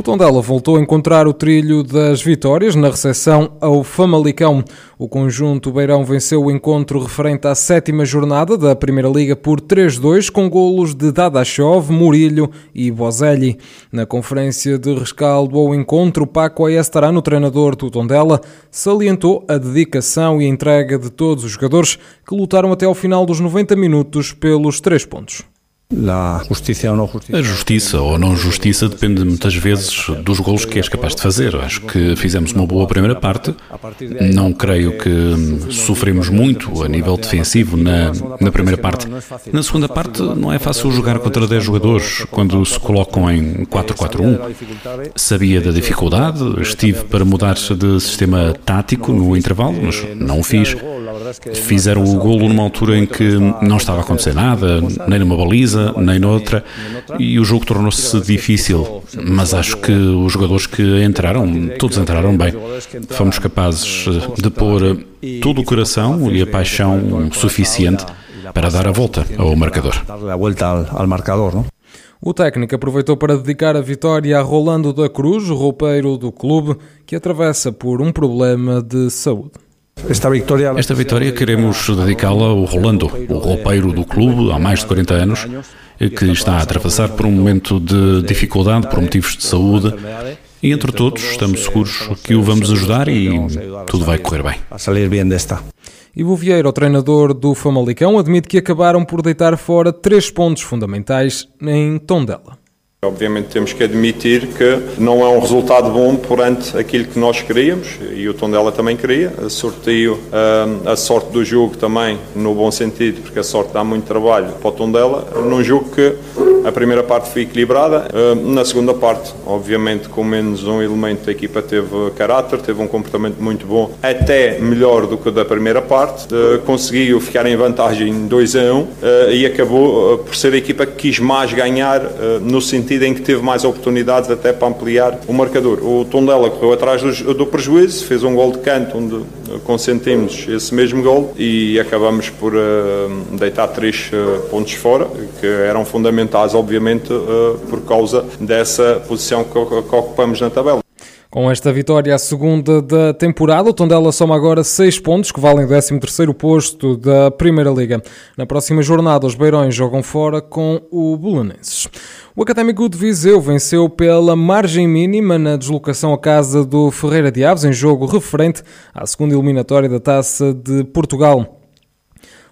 O Tondela voltou a encontrar o trilho das vitórias na recepção ao Famalicão. O conjunto Beirão venceu o encontro referente à sétima jornada da Primeira Liga por 3-2 com golos de Dadachov, Murilho e Bozelli. Na conferência de rescaldo ao encontro, Paco Ayestarano, treinador do Tondela, salientou a dedicação e entrega de todos os jogadores que lutaram até ao final dos 90 minutos pelos três pontos. A justiça ou não justiça depende muitas vezes dos golos que és capaz de fazer. Acho que fizemos uma boa primeira parte. Não creio que sofremos muito a nível defensivo na, na primeira parte. Na segunda parte, não é fácil jogar contra 10 jogadores quando se colocam em 4-4-1. Sabia da dificuldade, estive para mudar-se de sistema tático no intervalo, mas não o fiz. Fizeram o golo numa altura em que não estava a acontecer nada, nem numa baliza, nem noutra, e o jogo tornou-se difícil. Mas acho que os jogadores que entraram, todos entraram bem. Fomos capazes de pôr todo o coração e a paixão suficiente para dar a volta ao marcador. O técnico aproveitou para dedicar a vitória a Rolando da Cruz, roupeiro do clube, que atravessa por um problema de saúde. Esta vitória, Esta vitória queremos dedicá-la ao Rolando, o roupeiro do clube há mais de 40 anos, que está a atravessar por um momento de dificuldade por motivos de saúde. E entre todos estamos seguros que o vamos ajudar e tudo vai correr bem. Ivo Vieira, o treinador do Famalicão, admite que acabaram por deitar fora três pontos fundamentais em Tondela. Obviamente temos que admitir que não é um resultado bom perante aquilo que nós queríamos e o Tondela também queria. Sorteio a sorte do jogo também, no bom sentido, porque a sorte dá muito trabalho para o Tondela, num jogo que a primeira parte foi equilibrada. Na segunda parte, obviamente, com menos um elemento, a equipa teve caráter, teve um comportamento muito bom, até melhor do que o da primeira parte. Conseguiu ficar em vantagem 2 a 1 um, e acabou por ser a equipa que quis mais ganhar no sentido sentido em que teve mais oportunidades até para ampliar o marcador. O Tondela correu atrás do, do prejuízo, fez um gol de canto onde consentimos esse mesmo gol e acabamos por uh, deitar três uh, pontos fora, que eram fundamentais, obviamente, uh, por causa dessa posição que, que ocupamos na tabela. Com esta vitória, a segunda da temporada, o Tondela soma agora 6 pontos, que valem o 13º posto da Primeira Liga. Na próxima jornada, os Beirões jogam fora com o Belenenses. O Académico de Viseu venceu pela margem mínima na deslocação à casa do Ferreira de Aves, em jogo referente à segunda eliminatória da Taça de Portugal.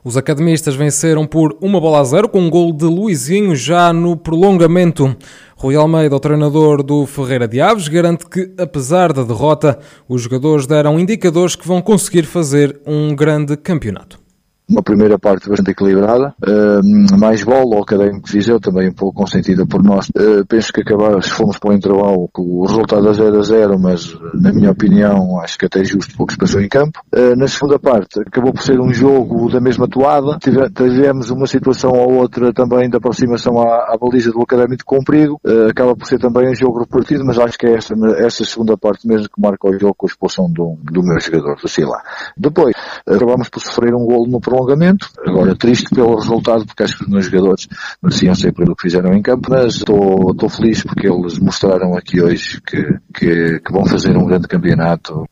Os academistas venceram por uma bola a zero com um gol de Luizinho já no prolongamento. Rui Almeida, o treinador do Ferreira de Aves, garante que, apesar da derrota, os jogadores deram indicadores que vão conseguir fazer um grande campeonato uma primeira parte bastante equilibrada, uh, mais bola, o Académico Viseu também um pouco consentida por nós. Uh, penso que acabamos, fomos para o intervalo com o resultado a 0 a 0, mas na minha opinião acho que até é justo pelo que se passou em campo. Uh, na segunda parte acabou por ser um jogo da mesma toada, tivemos uma situação ou outra também de aproximação à, à baliza do Académico com perigo, acaba por ser também um jogo repartido, mas acho que é essa, essa segunda parte mesmo que marca o jogo com a expulsão do, do meu jogador, do Sila. Depois, acabamos por sofrer um golo no prolongamento. Agora, triste pelo resultado, porque acho que os meus jogadores mereciam ser pelo que fizeram em campo, mas estou, estou feliz porque eles mostraram aqui hoje que, que, que vão fazer um grande campeonato.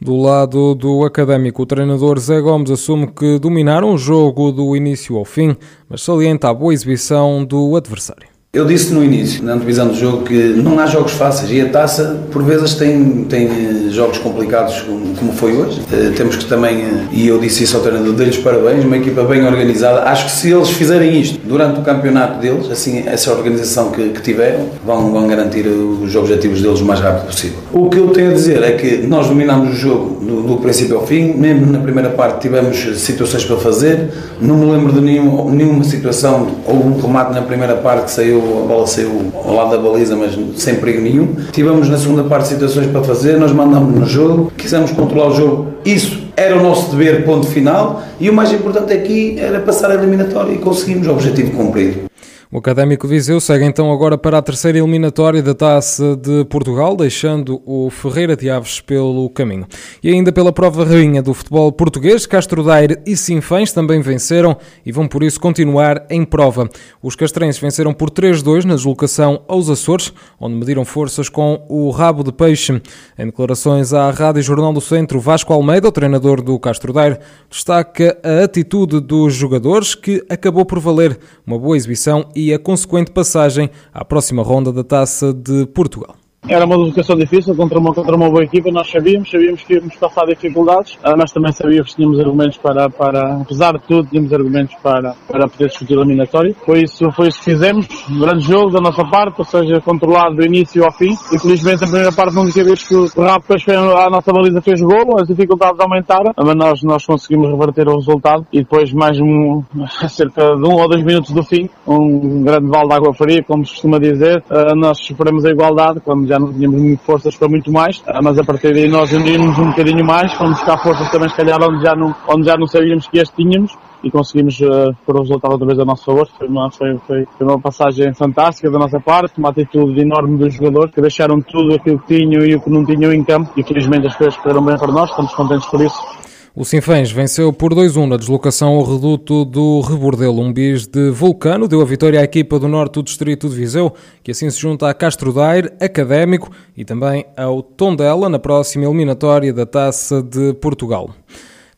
Do lado do académico, o treinador Zé Gomes assume que dominaram o jogo do início ao fim, mas salienta a boa exibição do adversário. Eu disse no início, na antevisão do jogo, que não há jogos fáceis e a taça, por vezes, tem, tem eh, jogos complicados, como, foi hoje. Uh, temos que também, uh, e eu disse isso ao treinador, dei-lhes parabéns, uma equipa bem organizada. Acho que se eles fizerem isto durante o campeonato deles, assim, essa organização que, que tiveram, vão, vão garantir os objetivos deles o mais rápido possível. O que eu tenho a dizer é que nós dominámos o jogo do, do princípio ao fim, mesmo na primeira parte tivemos situações para fazer, não me lembro de nenhum, nenhuma situação, ou um remate na primeira parte que saiu a bola saiu ao lado da baliza, mas sem perigo nenhum. Tivemos na segunda parte situações para fazer, nós mandamos no jogo, quisemos controlar o jogo. Isso era o nosso dever, ponto final. E o mais importante aqui era passar a eliminatória e conseguimos o objetivo cumprido. O Académico Viseu segue então agora para a terceira eliminatória da Taça de Portugal, deixando o Ferreira de Aves pelo caminho. E ainda pela prova rainha do futebol português, Castro Daire e Sinfãs também venceram e vão por isso continuar em prova. Os castrenses venceram por 3-2 na deslocação aos Açores, onde mediram forças com o rabo de peixe. Em declarações à Rádio Jornal do Centro, Vasco Almeida, o treinador do Castro Daire, destaca a atitude dos jogadores que acabou por valer uma boa exibição e e a consequente passagem à próxima ronda da Taça de Portugal. Era uma deslocação difícil contra uma, contra uma boa equipa, nós sabíamos, sabíamos que íamos passar dificuldades, ah, mas também sabíamos que tínhamos argumentos para, para apesar de tudo, tínhamos argumentos para, para poder discutir o eliminatório. Foi isso, foi isso que fizemos, um grande jogo da nossa parte, ou seja, controlado do início ao fim. Infelizmente, a primeira parte, não única vez que o depois fez, a nossa baliza fez gol, as dificuldades aumentaram, mas nós, nós conseguimos reverter o resultado e depois, mais um, cerca de um ou dois minutos do fim, um grande balde de água fria, como se costuma dizer, ah, nós superamos a igualdade, quando já não tínhamos forças para muito mais, ah, mas a partir daí nós unimos um bocadinho mais, fomos buscar forças também se calhar onde já não, onde já não sabíamos que as tínhamos e conseguimos uh, pôr o resultado outra vez a nosso favor. Foi uma, foi, foi uma passagem fantástica da nossa parte, uma atitude enorme dos jogadores que deixaram tudo aquilo que tinham e o que não tinham em campo e felizmente as coisas correram bem para nós, estamos contentes por isso. O Sinfãs venceu por 2-1 na deslocação ao reduto do Rebordelo. Um bis de Vulcano deu a vitória à equipa do Norte do Distrito de Viseu, que assim se junta a Castro Daire, Académico e também ao Tondela na próxima eliminatória da Taça de Portugal.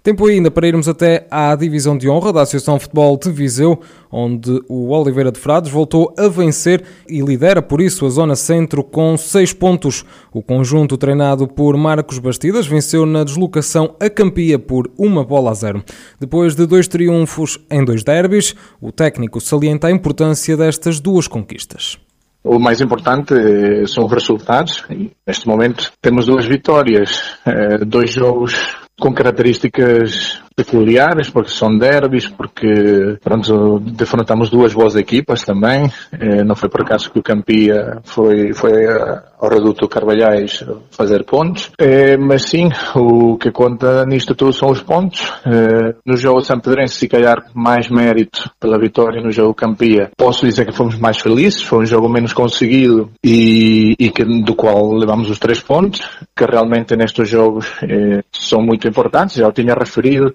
Tempo ainda para irmos até à divisão de honra da Associação Futebol de Viseu, onde o Oliveira de Frades voltou a vencer e lidera por isso a zona centro com seis pontos. O conjunto treinado por Marcos Bastidas venceu na deslocação a Campia por uma bola a zero. Depois de dois triunfos em dois derbys, o técnico salienta a importância destas duas conquistas. O mais importante eh, são os resultados. Neste momento temos duas vitórias, eh, dois jogos com características peculiares, porque são derbys, porque pronto, defrontamos duas boas equipas também. Eh, não foi por acaso que o Campia foi, foi ao Reduto Carvalhais fazer pontos. Eh, mas sim, o que conta nisto tudo são os pontos. Eh, no jogo São Pedrense, se calhar mais mérito pela vitória no jogo Campia. Posso dizer que fomos mais felizes, foi um jogo menos conseguido e, e que, do qual levamos os três pontos, que realmente nestes jogos são muito importantes, já o tinha referido.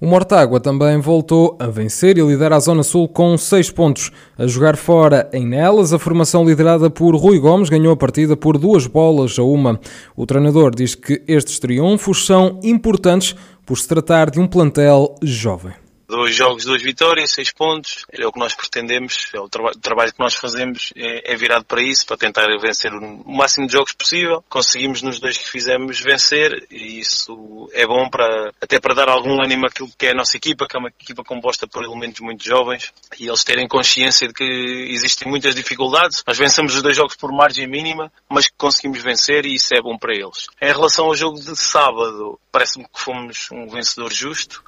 O Mortágua também voltou a vencer e lidera a Zona Sul com 6 pontos. A jogar fora em Nelas, a formação liderada por Rui Gomes ganhou a partida por duas bolas a uma. O treinador diz que estes triunfos são importantes por se tratar de um plantel jovem dois jogos, duas vitórias, seis pontos. É o que nós pretendemos, é o, o trabalho que nós fazemos é, é, virado para isso, para tentar vencer o máximo de jogos possível. Conseguimos nos dois que fizemos vencer e isso é bom para até para dar algum ânimo àquilo que é a nossa equipa, que é uma equipa composta por elementos muito jovens e eles terem consciência de que existem muitas dificuldades. Nós vencemos os dois jogos por margem mínima, mas que conseguimos vencer e isso é bom para eles. Em relação ao jogo de sábado, parece-me que fomos um vencedor justo.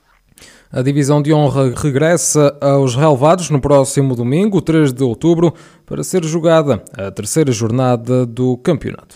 A divisão de honra regressa aos relevados no próximo domingo, 3 de outubro, para ser jogada a terceira jornada do campeonato.